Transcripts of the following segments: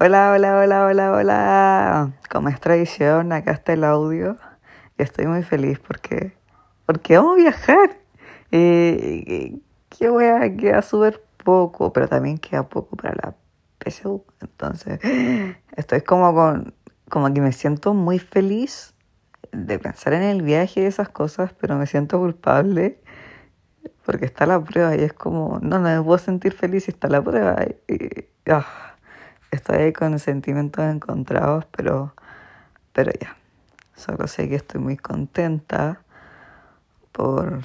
Hola, hola, hola, hola, hola. Como es tradición, acá está el audio. Y estoy muy feliz porque, porque vamos a viajar. Eh, qué wea, queda súper poco, pero también queda poco para la PSU. Entonces, estoy como con, como que me siento muy feliz de pensar en el viaje y esas cosas, pero me siento culpable porque está la prueba y es como, no, no me puedo sentir feliz si está la prueba. Y, ah, estoy con sentimientos encontrados, pero, pero ya. Solo sé que estoy muy contenta por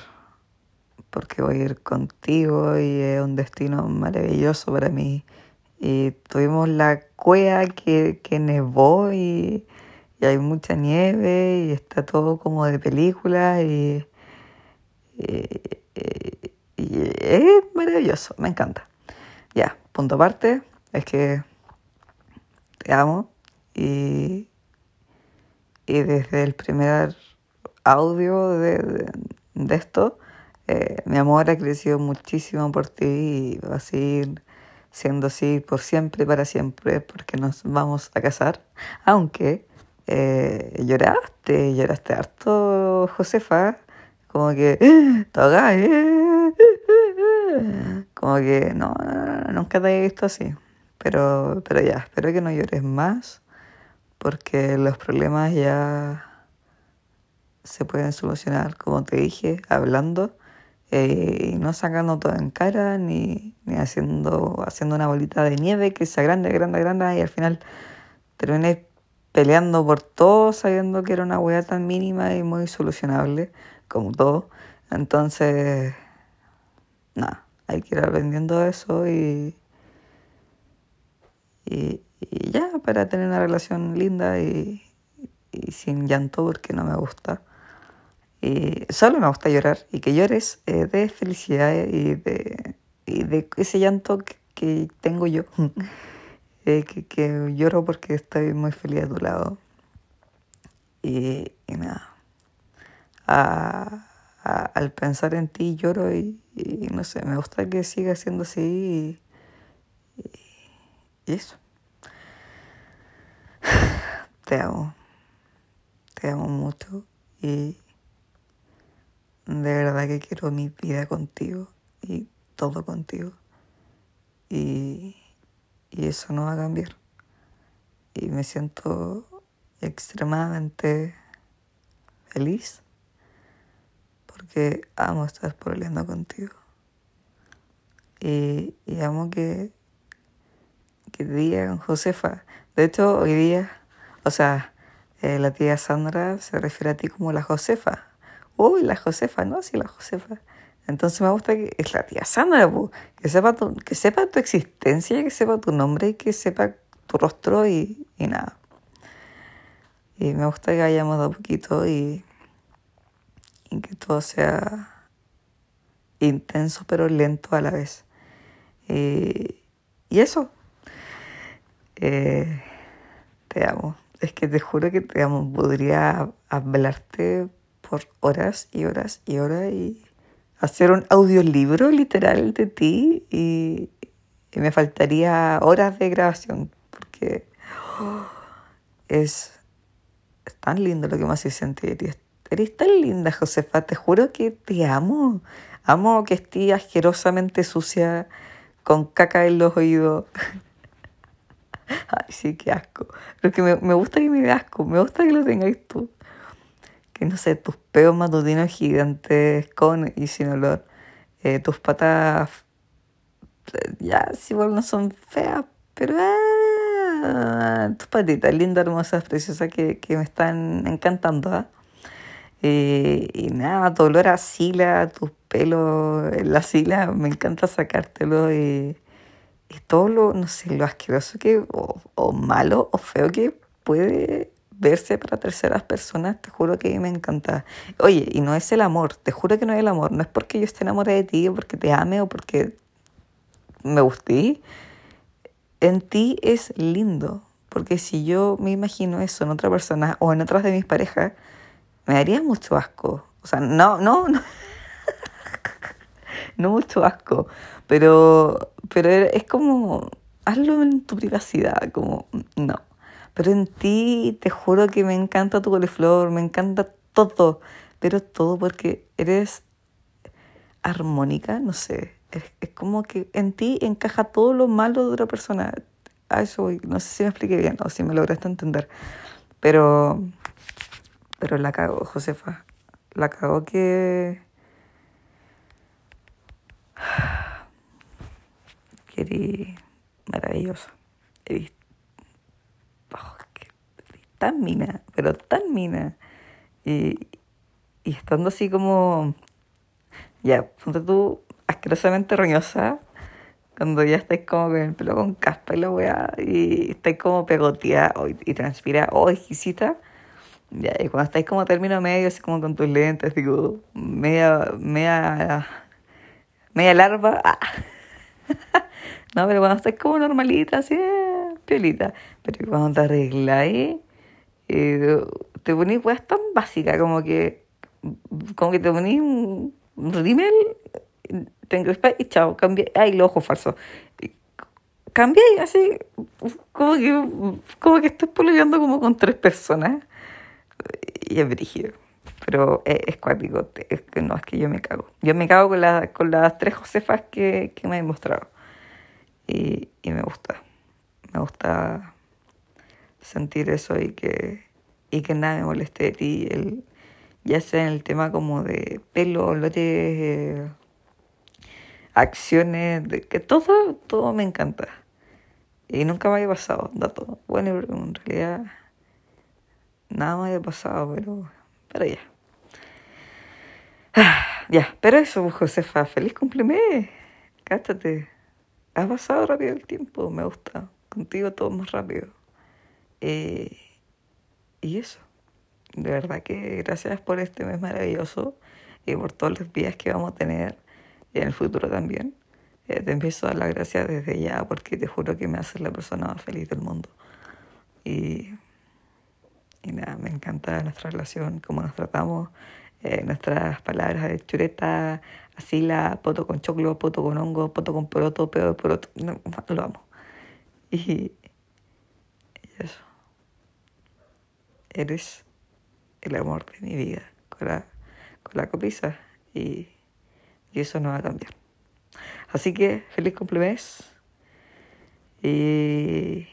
porque voy a ir contigo y es un destino maravilloso para mí. Y tuvimos la cueva que, que nevó y, hay mucha nieve y está todo como de película y, y, y es maravilloso, me encanta. Ya, punto aparte, es que te amo y, y desde el primer audio de, de, esto, eh, mi amor ha crecido muchísimo por ti y va a seguir siendo así por siempre y para siempre porque nos vamos a casar. Aunque eh, lloraste, lloraste harto, Josefa, como que, toca, eh, como que no, nunca te he visto así. Pero, pero ya, espero que no llores más porque los problemas ya se pueden solucionar, como te dije, hablando eh, no sacando todo en cara ni, ni haciendo, haciendo una bolita de nieve que sea grande, grande, grande y al final terminé peleando por todo sabiendo que era una hueá tan mínima y muy solucionable como todo. Entonces, nada, hay que ir aprendiendo eso y, y, ya para tener una relación linda y, sin llanto porque no me gusta. Solo me gusta llorar y que llores eh, de felicidad y de, y de ese llanto que, tengo yo. eh, que, lloro porque estoy muy feliz a tu lado. Y, nada. Al pensar en ti lloro y, no sé, me gusta que siga siendo así y eso. Te amo. Te amo mucho y de verdad que quiero mi vida contigo y todo contigo. Y, y, eso no va a cambiar. Y me siento extremadamente feliz porque amo estar peleando contigo. Y, y, amo que, que Josefa. De hecho, hoy día, o sea, eh, la tía Sandra se refiere a ti como la Josefa uy, la Josefa, ¿no? Sí, la Josefa. Entonces me gusta que es la tía Sandra, que sepa, tu, que sepa tu existencia, que sepa tu nombre y que sepa tu rostro y, nada. Y me gusta que hayamos dado poquito y, y que todo sea intenso pero lento a la vez. Y eso. Eh, te amo. Es que te juro que te amo. Podría hablarte por horas y horas y horas y hacer un audiolibro literal de ti y, me faltaría horas de grabación porque oh, es, tan lindo lo que me hace sentir. Eres tan linda, Josefa, te juro que te amo. Amo que estés asquerosamente sucia con caca en los oídos. Ay, sí, qué asco. Pero que me, me gusta que me dé asco, me gusta que lo tengáis tú que no sé, tus peos matutinos gigantes con y sin olor, eh, tus patas ya, si igual no son feas, pero ah, tus patitas lindas, hermosas, preciosas que, que me están encantando. ¿eh? Eh, y nada, tu olor a sila, tus pelos la sila, me encanta sacártelo y, y todo lo, no sé, lo asqueroso que, o, o malo o feo que puede verse para terceras personas, te juro que me encanta. Oye, y no es el amor, te juro que no es el amor, no es porque yo esté enamorada de ti, o porque te ame o porque me gusté. En ti es lindo, porque si yo me imagino eso en otra persona o en otras de mis parejas, me daría mucho asco. O sea, no, no, no. no mucho asco, pero, pero es como hazlo en tu privacidad, como, no. Pero en ti te juro que me encanta tu coliflor, me encanta todo, pero todo porque eres armónica, no sé. Es, es como que en ti encaja todo lo malo de otra persona. A eso No sé si me expliqué bien o si me lograste entender. Pero, pero la cago, Josefa. La cago que... Eres maravillosa. Eres, oh, tan mina, pero tan mina. Y, y estando así como, ya, ponte tú asquerosamente roñosa, cuando ya estáis como con el pelo con caspa y la weá, y estáis como pegoteada y, transpira, oh, exquisita. Ya, y cuando estáis como término medio, así como con tus lentes, digo, media, media, media larva. Ah. no, pero cuando estáis como normalita, así, piolita. Pero cuando te arregláis, eh, te ponís weas tan básicas, como que, como que te ponís un rímel tengo y chao, cambié, ay, los ojos falsos. Cambié así, como que, como que estoy peleando como con tres personas. Y es brígido. Pero es, cuático, es no, es que yo me cago. Yo me cago con, la, con las tres Josefas que, que me han mostrado. Y, y me gusta. Me gusta sentir eso y que, y que nada me moleste de ti. El, ya sea en el tema como de pelo, lo de acciones, de que todo, todo me encanta. Y nunca me había pasado, dato. Bueno, en realidad nada me había pasado, pero, pero ya. ya, pero eso, pues, Josefa, feliz cumpleaños. Cástate. Ha pasado rápido el tiempo, me gusta. Contigo todo más rápido. Eh, y eso. De verdad que gracias por este mes maravilloso y por todos los días que vamos a tener en el futuro también. Eh, te empiezo a dar las gracias desde ya porque te juro que me haces la persona más feliz del mundo. Y, y nada, me encanta nuestra relación, cómo nos tratamos, eh, nuestras palabras de chureta, asila, poto con choclo, poto con hongo, poto con poroto, pedo de poroto. No, lo amo. Y, y eso. Eres el amor de mi vida con la, con la copiza y y eso no va a cambiar. Así que feliz cumpleaños. Y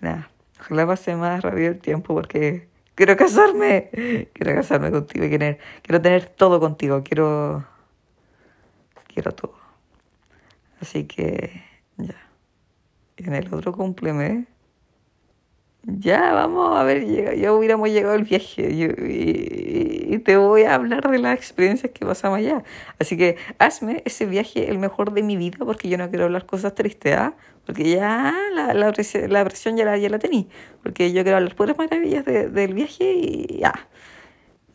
nada, ojalá pase más rápido el tiempo porque quiero casarme. Quiero casarme contigo y quiero, quiero tener todo contigo. Quiero, quiero todo. Así que ya. Y en el otro cumpleaños ya, vamos a ver, ya hubiéramos llegado al viaje y, te voy a hablar de las experiencias que pasamos allá. Así que hazme ese viaje el mejor de mi vida porque yo no quiero hablar cosas tristes, ¿ah? Porque ya la, la, la presión ya la, ya la tení. Porque yo quiero hablar puras maravillas del viaje y ya.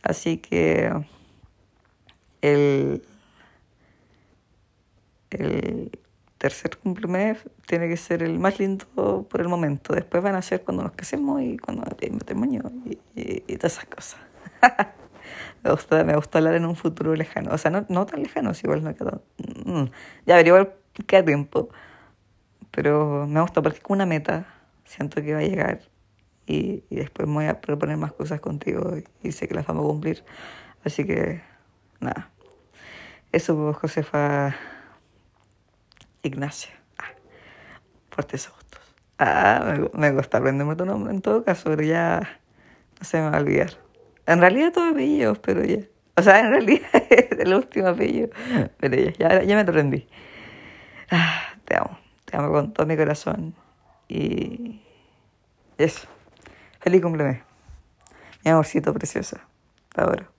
Así que el, el tercer cumpleaños tiene que ser el más lindo por el momento. Después van a ser cuando nos casemos y cuando tenemos matrimonio y, y, todas esas cosas. me, gusta, me gusta hablar en un futuro lejano. O sea, no, no tan lejano, si igual no queda. Mm, ya ver, igual queda tiempo. Pero me gusta porque es como una meta. Siento que va a llegar y, y después me voy a proponer más cosas contigo y, sé que las vamos a cumplir. Así que, nada. Eso, pues, Josefa. Ignacia. Ah, fuertes gustos. Ah, me, gusta aprenderme tu nombre en todo caso, pero ya no se me va a olvidar. En realidad todo apellidos, pero ya. O sea, en realidad es el último apellido, pero ya, ya, me aprendí. Ah, te amo, te amo con todo mi corazón. Y eso. Feliz cumpleaños. Mi amorcito preciosa. Te adoro.